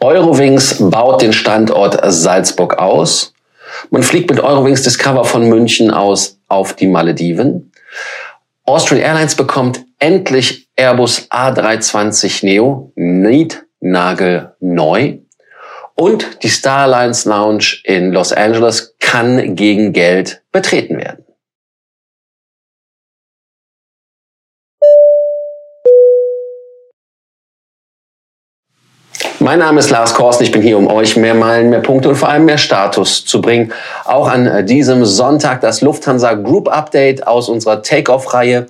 Eurowings baut den Standort Salzburg aus. Man fliegt mit Eurowings Discover von München aus auf die Malediven. Austrian Airlines bekommt endlich Airbus A320 Neo, Nagel neu. Und die Star Alliance Lounge in Los Angeles kann gegen Geld betreten werden. Mein Name ist Lars Korsten. Ich bin hier, um euch mehr Meilen, mehr Punkte und vor allem mehr Status zu bringen. Auch an diesem Sonntag das Lufthansa Group Update aus unserer Take-Off-Reihe.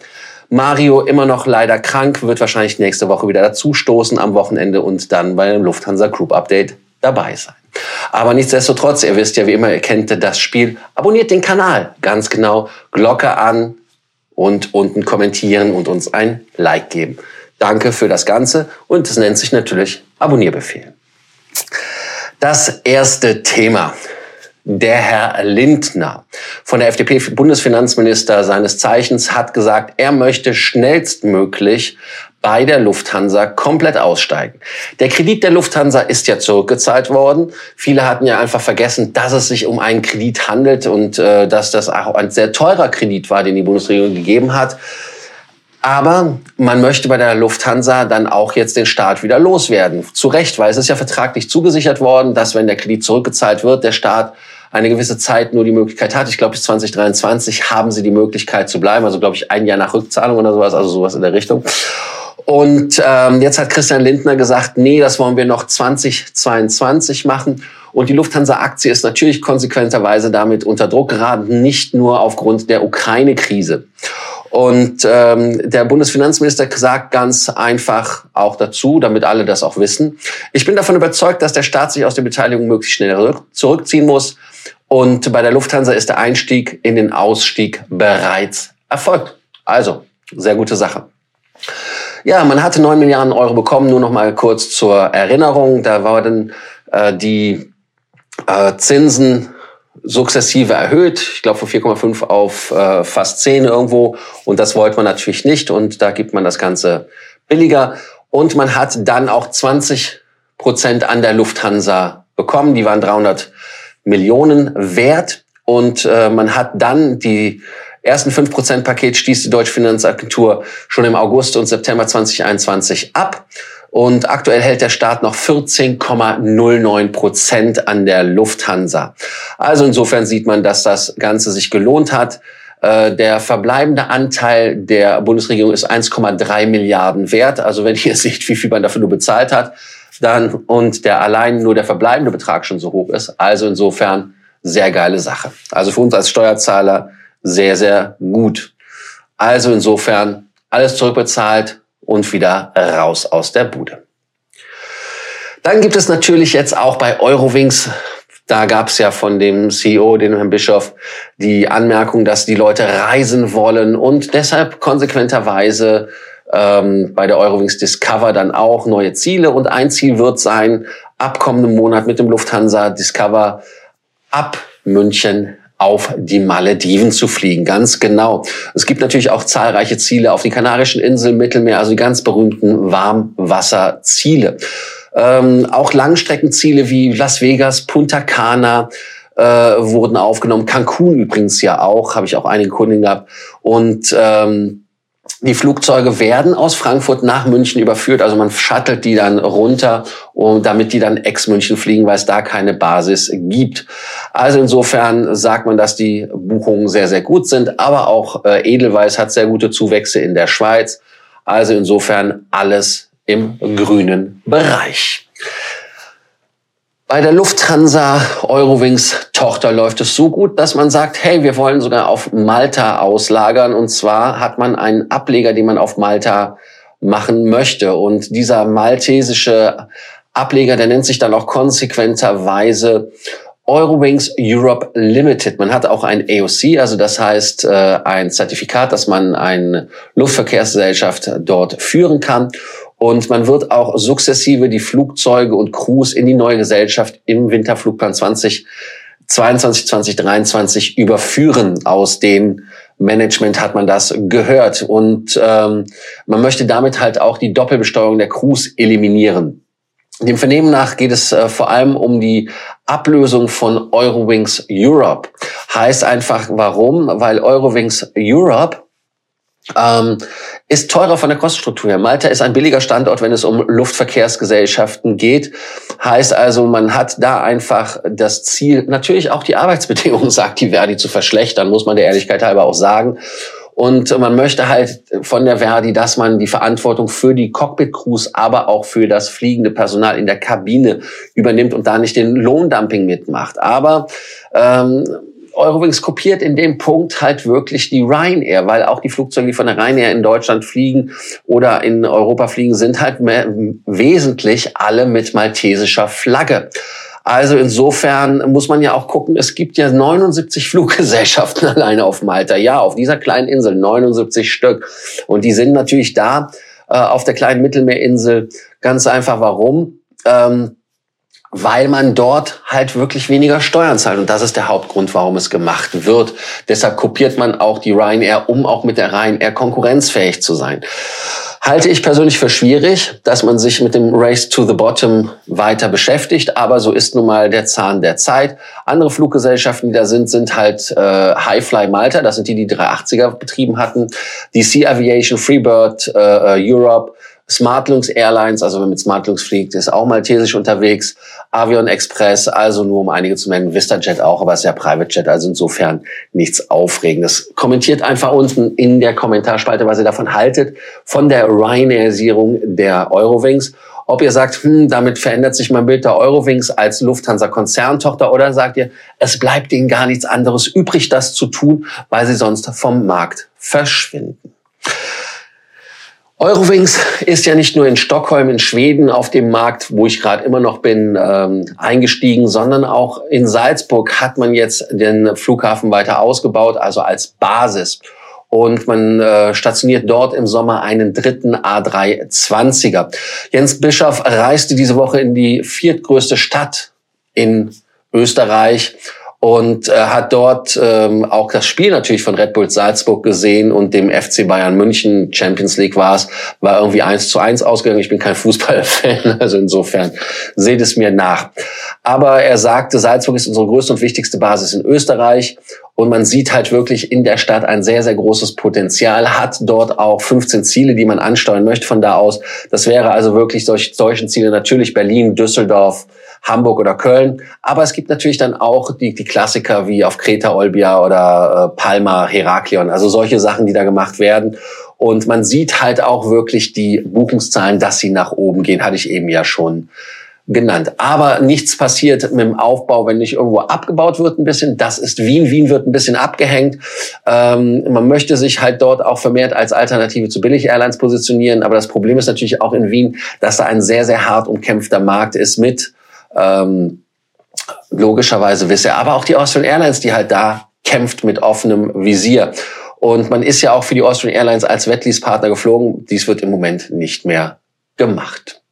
Mario immer noch leider krank, wird wahrscheinlich nächste Woche wieder dazustoßen am Wochenende und dann bei dem Lufthansa Group Update dabei sein. Aber nichtsdestotrotz, ihr wisst ja wie immer, ihr kennt das Spiel. Abonniert den Kanal, ganz genau. Glocke an und unten kommentieren und uns ein Like geben. Danke für das Ganze und es nennt sich natürlich Abonnierbefehl. Das erste Thema. Der Herr Lindner von der FDP Bundesfinanzminister seines Zeichens hat gesagt, er möchte schnellstmöglich bei der Lufthansa komplett aussteigen. Der Kredit der Lufthansa ist ja zurückgezahlt worden. Viele hatten ja einfach vergessen, dass es sich um einen Kredit handelt und äh, dass das auch ein sehr teurer Kredit war, den die Bundesregierung gegeben hat. Aber man möchte bei der Lufthansa dann auch jetzt den Staat wieder loswerden. Zu Recht, weil es ist ja vertraglich zugesichert worden, dass wenn der Kredit zurückgezahlt wird, der Staat eine gewisse Zeit nur die Möglichkeit hat. Ich glaube, bis 2023 haben sie die Möglichkeit zu bleiben. Also glaube ich ein Jahr nach Rückzahlung oder sowas, also sowas in der Richtung. Und ähm, jetzt hat Christian Lindner gesagt, nee, das wollen wir noch 2022 machen. Und die Lufthansa-Aktie ist natürlich konsequenterweise damit unter Druck geraten, nicht nur aufgrund der Ukraine-Krise. Und ähm, der Bundesfinanzminister sagt ganz einfach auch dazu, damit alle das auch wissen. Ich bin davon überzeugt, dass der Staat sich aus der Beteiligung möglichst schnell zurückziehen muss. Und bei der Lufthansa ist der Einstieg in den Ausstieg bereits erfolgt. Also, sehr gute Sache. Ja, man hatte neun Milliarden Euro bekommen. Nur noch mal kurz zur Erinnerung. Da waren äh, die äh, Zinsen sukzessive erhöht. Ich glaube von 4,5 auf äh, fast 10 irgendwo. Und das wollte man natürlich nicht. Und da gibt man das Ganze billiger. Und man hat dann auch 20 Prozent an der Lufthansa bekommen. Die waren 300 Millionen wert. Und äh, man hat dann die ersten 5% Paket stieß die Deutsche Finanzagentur schon im August und September 2021 ab. Und aktuell hält der Staat noch 14,09 Prozent an der Lufthansa. Also insofern sieht man, dass das Ganze sich gelohnt hat. Äh, der verbleibende Anteil der Bundesregierung ist 1,3 Milliarden wert. Also wenn ihr seht, wie viel man dafür nur bezahlt hat, dann und der allein nur der verbleibende Betrag schon so hoch ist. Also insofern sehr geile Sache. Also für uns als Steuerzahler sehr, sehr gut. Also insofern alles zurückbezahlt, und wieder raus aus der Bude. Dann gibt es natürlich jetzt auch bei Eurowings, da gab es ja von dem CEO, den Herrn Bischof, die Anmerkung, dass die Leute reisen wollen und deshalb konsequenterweise ähm, bei der Eurowings Discover dann auch neue Ziele. Und ein Ziel wird sein, ab kommenden Monat mit dem Lufthansa Discover ab München auf die Malediven zu fliegen. Ganz genau. Es gibt natürlich auch zahlreiche Ziele auf die Kanarischen Inseln, Mittelmeer, also die ganz berühmten Warmwasserziele. Ähm, auch Langstreckenziele wie Las Vegas, Punta Cana, äh, wurden aufgenommen. Cancun übrigens ja auch, habe ich auch einige Kunden gehabt. Und ähm, die Flugzeuge werden aus Frankfurt nach München überführt, also man shuttelt die dann runter, um, damit die dann ex-München fliegen, weil es da keine Basis gibt. Also insofern sagt man, dass die Buchungen sehr, sehr gut sind, aber auch äh, Edelweiss hat sehr gute Zuwächse in der Schweiz. Also insofern alles im grünen Bereich. Bei der Lufthansa Eurowings Tochter läuft es so gut, dass man sagt, hey, wir wollen sogar auf Malta auslagern. Und zwar hat man einen Ableger, den man auf Malta machen möchte. Und dieser maltesische Ableger, der nennt sich dann auch konsequenterweise Eurowings Europe Limited. Man hat auch ein AOC, also das heißt äh, ein Zertifikat, dass man eine Luftverkehrsgesellschaft dort führen kann. Und man wird auch sukzessive die Flugzeuge und Crews in die neue Gesellschaft im Winterflugplan 2022, 2023 überführen. Aus dem Management hat man das gehört. Und ähm, man möchte damit halt auch die Doppelbesteuerung der Crews eliminieren. Dem Vernehmen nach geht es äh, vor allem um die Ablösung von Eurowings Europe. Heißt einfach, warum? Weil Eurowings Europe ähm, ist teurer von der Kostenstruktur her. Malta ist ein billiger Standort, wenn es um Luftverkehrsgesellschaften geht. Heißt also, man hat da einfach das Ziel, natürlich auch die Arbeitsbedingungen, sagt die Verdi, zu verschlechtern, muss man der Ehrlichkeit halber auch sagen. Und man möchte halt von der Verdi, dass man die Verantwortung für die Cockpit-Crews, aber auch für das fliegende Personal in der Kabine übernimmt und da nicht den Lohndumping mitmacht. Aber ähm, Eurowings kopiert in dem Punkt halt wirklich die Ryanair, weil auch die Flugzeuge, die von der Ryanair in Deutschland fliegen oder in Europa fliegen, sind halt wesentlich alle mit maltesischer Flagge. Also insofern muss man ja auch gucken, es gibt ja 79 Fluggesellschaften alleine auf Malta. Ja, auf dieser kleinen Insel 79 Stück. Und die sind natürlich da äh, auf der kleinen Mittelmeerinsel ganz einfach. Warum? Ähm, weil man dort halt wirklich weniger Steuern zahlt. Und das ist der Hauptgrund, warum es gemacht wird. Deshalb kopiert man auch die Ryanair, um auch mit der Ryanair konkurrenzfähig zu sein halte ich persönlich für schwierig, dass man sich mit dem Race to the Bottom weiter beschäftigt. Aber so ist nun mal der Zahn der Zeit. Andere Fluggesellschaften, die da sind, sind halt äh, Highfly Malta. Das sind die, die 380er betrieben hatten. Sea Aviation, Freebird, äh, äh Europe, Smartlunks Airlines, also wenn mit Smartlunks fliegt, ist auch maltesisch unterwegs. Avion Express, also nur um einige zu nennen. VistaJet auch, aber ist ja Private Jet, also insofern nichts Aufregendes. Kommentiert einfach unten in der Kommentarspalte, was ihr davon haltet, von der Ryanairisierung der Eurowings. Ob ihr sagt, hm, damit verändert sich mein Bild der Eurowings als Lufthansa-Konzerntochter oder sagt ihr, es bleibt ihnen gar nichts anderes übrig, das zu tun, weil sie sonst vom Markt verschwinden. Eurowings ist ja nicht nur in Stockholm, in Schweden auf dem Markt, wo ich gerade immer noch bin, ähm, eingestiegen, sondern auch in Salzburg hat man jetzt den Flughafen weiter ausgebaut, also als Basis. Und man äh, stationiert dort im Sommer einen dritten A320er. Jens Bischoff reiste diese Woche in die viertgrößte Stadt in Österreich und äh, hat dort ähm, auch das Spiel natürlich von Red Bull Salzburg gesehen und dem FC Bayern München Champions League war es, war irgendwie eins zu eins ausgegangen. Ich bin kein Fußballfan, also insofern seht es mir nach. Aber er sagte, Salzburg ist unsere größte und wichtigste Basis in Österreich und man sieht halt wirklich in der Stadt ein sehr, sehr großes Potenzial, hat dort auch 15 Ziele, die man ansteuern möchte von da aus. Das wäre also wirklich solch, solchen Ziele natürlich Berlin, Düsseldorf, Hamburg oder Köln. Aber es gibt natürlich dann auch die, die Klassiker wie auf Kreta, Olbia oder äh, Palma, Heraklion. Also solche Sachen, die da gemacht werden. Und man sieht halt auch wirklich die Buchungszahlen, dass sie nach oben gehen, hatte ich eben ja schon genannt. Aber nichts passiert mit dem Aufbau, wenn nicht irgendwo abgebaut wird ein bisschen. Das ist Wien. Wien wird ein bisschen abgehängt. Ähm, man möchte sich halt dort auch vermehrt als Alternative zu Billig-Airlines positionieren. Aber das Problem ist natürlich auch in Wien, dass da ein sehr, sehr hart umkämpfter Markt ist mit ähm, logischerweise wisse. Aber auch die Austrian Airlines, die halt da kämpft mit offenem Visier. Und man ist ja auch für die Austrian Airlines als Wettlease-Partner geflogen. Dies wird im Moment nicht mehr gemacht.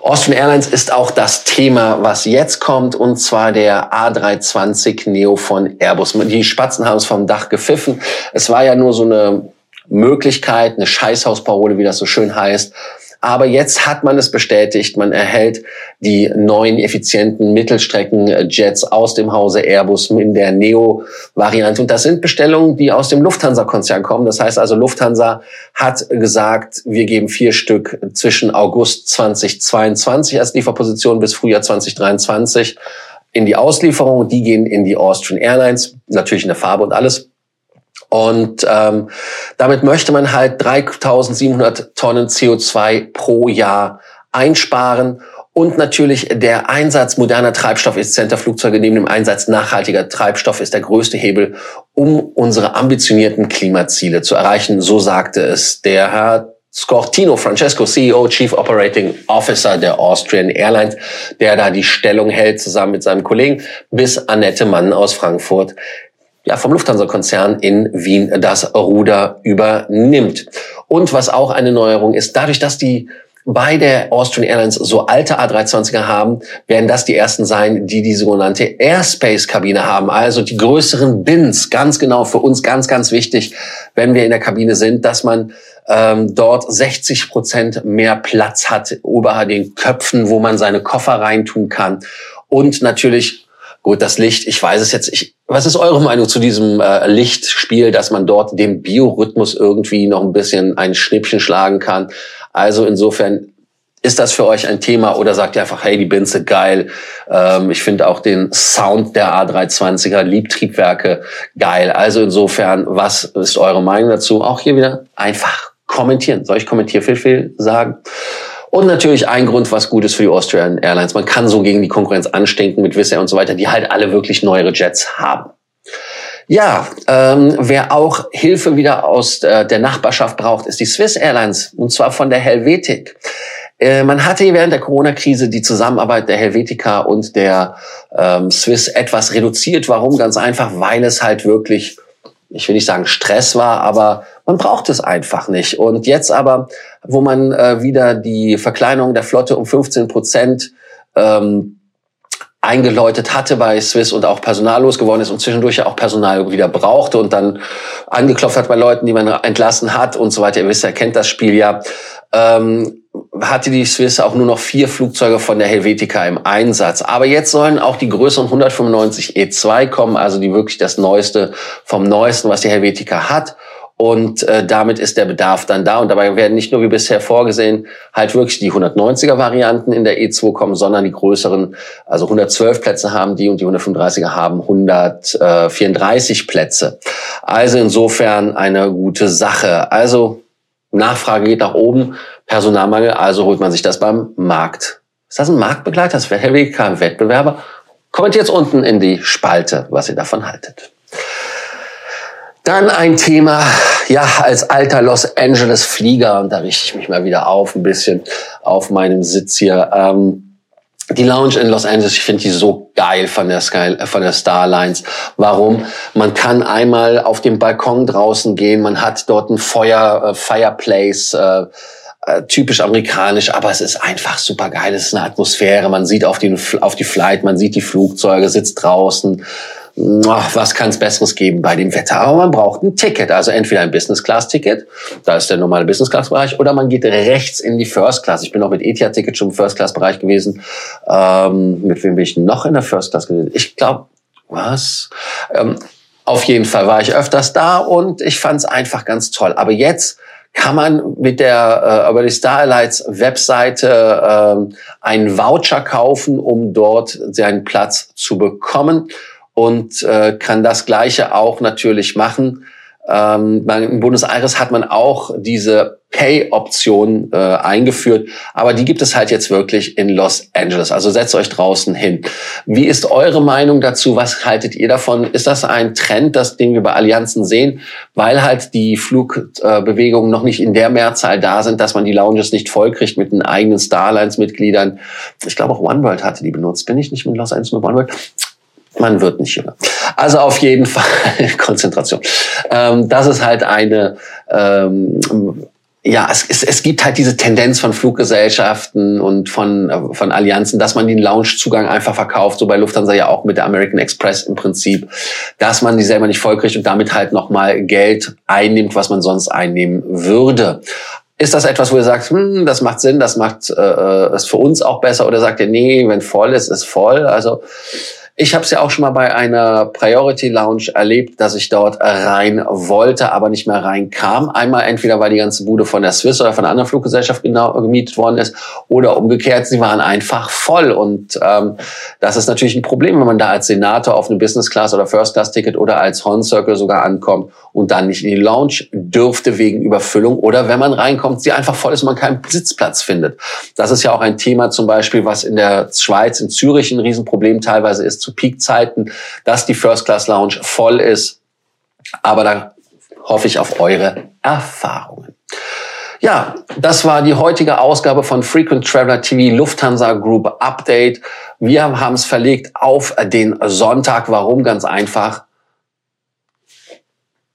Austrian Airlines ist auch das Thema, was jetzt kommt, und zwar der A320 Neo von Airbus. Die Spatzen haben es vom Dach gepfiffen. Es war ja nur so eine Möglichkeit, eine Scheißhausparole, wie das so schön heißt. Aber jetzt hat man es bestätigt, man erhält die neuen effizienten Mittelstreckenjets aus dem Hause Airbus in der Neo-Variante. Und das sind Bestellungen, die aus dem Lufthansa-Konzern kommen. Das heißt also, Lufthansa hat gesagt, wir geben vier Stück zwischen August 2022 als Lieferposition bis Frühjahr 2023 in die Auslieferung. Die gehen in die Austrian Airlines, natürlich in der Farbe und alles. Und ähm, damit möchte man halt 3700 Tonnen CO2 pro Jahr einsparen. Und natürlich der Einsatz moderner treibstoffeffizienter Flugzeuge neben dem Einsatz nachhaltiger Treibstoff ist der größte Hebel, um unsere ambitionierten Klimaziele zu erreichen. So sagte es der Herr Scortino Francesco, CEO, Chief Operating Officer der Austrian Airlines, der da die Stellung hält zusammen mit seinem Kollegen, bis Annette Mann aus Frankfurt ja, vom Lufthansa-Konzern in Wien das Ruder übernimmt. Und was auch eine Neuerung ist, dadurch, dass die bei der Austrian Airlines so alte A320er haben, werden das die ersten sein, die die sogenannte Airspace-Kabine haben. Also die größeren Bins, ganz genau für uns ganz, ganz wichtig, wenn wir in der Kabine sind, dass man ähm, dort 60 Prozent mehr Platz hat über den Köpfen, wo man seine Koffer reintun kann. Und natürlich Gut, das Licht, ich weiß es jetzt. Ich, was ist eure Meinung zu diesem äh, Lichtspiel, dass man dort dem Biorhythmus irgendwie noch ein bisschen ein Schnippchen schlagen kann? Also insofern ist das für euch ein Thema oder sagt ihr einfach, hey, die Binze geil. Ähm, ich finde auch den Sound der A320er Liebtriebwerke geil. Also insofern, was ist eure Meinung dazu? Auch hier wieder einfach kommentieren. Soll ich kommentier viel, viel sagen? Und natürlich ein Grund, was gut ist für die Austrian Airlines. Man kann so gegen die Konkurrenz anstinken mit Wizz und so weiter, die halt alle wirklich neuere Jets haben. Ja, ähm, wer auch Hilfe wieder aus äh, der Nachbarschaft braucht, ist die Swiss Airlines und zwar von der Helvetic. Äh, man hatte während der Corona-Krise die Zusammenarbeit der Helvetica und der ähm, Swiss etwas reduziert. Warum? Ganz einfach, weil es halt wirklich ich will nicht sagen Stress war, aber man braucht es einfach nicht. Und jetzt aber, wo man äh, wieder die Verkleinerung der Flotte um 15 Prozent ähm, eingeläutet hatte bei Swiss und auch personallos geworden ist und zwischendurch ja auch Personal wieder brauchte und dann angeklopft hat bei Leuten, die man entlassen hat und so weiter. Ihr wisst, ihr kennt das Spiel ja. Ähm, hatte die Swiss auch nur noch vier Flugzeuge von der Helvetica im Einsatz. Aber jetzt sollen auch die größeren 195 E2 kommen, also die wirklich das Neueste vom Neuesten, was die Helvetica hat. Und äh, damit ist der Bedarf dann da. Und dabei werden nicht nur wie bisher vorgesehen halt wirklich die 190er Varianten in der E2 kommen, sondern die größeren, also 112 Plätze haben die und die 135er haben 134 Plätze. Also insofern eine gute Sache. Also Nachfrage geht nach oben, Personalmangel, also holt man sich das beim Markt. Ist das ein Marktbegleiter? Das wäre kein Wettbewerber. Kommentiert jetzt unten in die Spalte, was ihr davon haltet. Dann ein Thema, ja, als alter Los Angeles Flieger, und da richte ich mich mal wieder auf, ein bisschen auf meinem Sitz hier. Ähm, die Lounge in Los Angeles, ich finde die so geil von der Sky, äh, von der Starlines. Warum? Man kann einmal auf dem Balkon draußen gehen, man hat dort ein Feuer, äh, Fireplace, äh, typisch amerikanisch, aber es ist einfach super geil. Es ist eine Atmosphäre. Man sieht auf die, auf die Flight, man sieht die Flugzeuge, sitzt draußen. Was kann es Besseres geben bei dem Wetter? Aber man braucht ein Ticket, also entweder ein Business-Class-Ticket, da ist der normale Business-Class-Bereich, oder man geht rechts in die First-Class. Ich bin auch mit Etihad-Ticket schon im First-Class-Bereich gewesen. Ähm, mit wem bin ich noch in der First-Class gewesen? Ich glaube, was? Ähm, auf jeden Fall war ich öfters da und ich fand es einfach ganz toll. Aber jetzt kann man mit der äh, über die Starlights Webseite äh, einen Voucher kaufen, um dort seinen Platz zu bekommen und äh, kann das Gleiche auch natürlich machen. Ähm, in Buenos Aires hat man auch diese Pay-Option äh, eingeführt, aber die gibt es halt jetzt wirklich in Los Angeles. Also setzt euch draußen hin. Wie ist eure Meinung dazu? Was haltet ihr davon? Ist das ein Trend, das den wir bei Allianzen sehen, weil halt die Flugbewegungen noch nicht in der Mehrzahl da sind, dass man die Lounges nicht vollkriegt mit den eigenen Starlines-Mitgliedern? Ich glaube auch OneWorld hatte die benutzt. Bin ich nicht mit Los Angeles mit OneWorld? Man wird nicht jünger. Also auf jeden Fall Konzentration. Ähm, das ist halt eine, ähm, ja, es, es, es gibt halt diese Tendenz von Fluggesellschaften und von, äh, von Allianzen, dass man den Loungezugang einfach verkauft, so bei Lufthansa ja auch mit der American Express im Prinzip, dass man die selber nicht vollkriegt und damit halt nochmal Geld einnimmt, was man sonst einnehmen würde. Ist das etwas, wo ihr sagt, hm, das macht Sinn, das macht äh, äh ist für uns auch besser, oder sagt ihr, nee, wenn voll ist, ist voll? Also ich habe es ja auch schon mal bei einer Priority Lounge erlebt, dass ich dort rein wollte, aber nicht mehr reinkam. Einmal entweder weil die ganze Bude von der Swiss oder von einer anderen Fluggesellschaft genau gemietet worden ist oder umgekehrt, sie waren einfach voll. Und ähm, das ist natürlich ein Problem, wenn man da als Senator auf einem Business Class oder First Class Ticket oder als Horn Circle sogar ankommt und dann nicht in die Lounge dürfte wegen Überfüllung oder wenn man reinkommt, sie einfach voll ist und man keinen Sitzplatz findet. Das ist ja auch ein Thema zum Beispiel, was in der Schweiz, in Zürich ein Riesenproblem teilweise ist zu Peakzeiten, dass die First Class Lounge voll ist. Aber da hoffe ich auf eure Erfahrungen. Ja, das war die heutige Ausgabe von Frequent Traveler TV Lufthansa Group Update. Wir haben es verlegt auf den Sonntag. Warum? Ganz einfach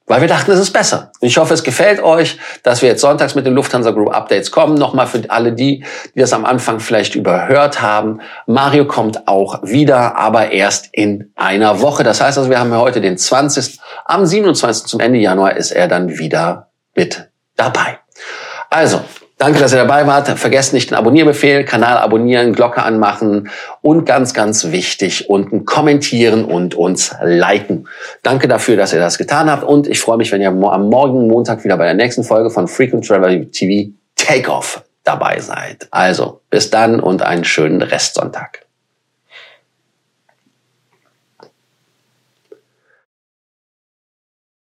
weil wir dachten, es ist besser. Ich hoffe, es gefällt euch, dass wir jetzt sonntags mit den Lufthansa Group Updates kommen. Nochmal für alle die, die das am Anfang vielleicht überhört haben. Mario kommt auch wieder, aber erst in einer Woche. Das heißt also, wir haben heute den 20. Am 27. zum Ende Januar ist er dann wieder mit dabei. Also, Danke, dass ihr dabei wart. Vergesst nicht den Abonnierbefehl, Kanal abonnieren, Glocke anmachen und ganz, ganz wichtig, unten kommentieren und uns liken. Danke dafür, dass ihr das getan habt und ich freue mich, wenn ihr am morgigen Montag wieder bei der nächsten Folge von Frequent Travel TV Takeoff dabei seid. Also, bis dann und einen schönen Restsonntag.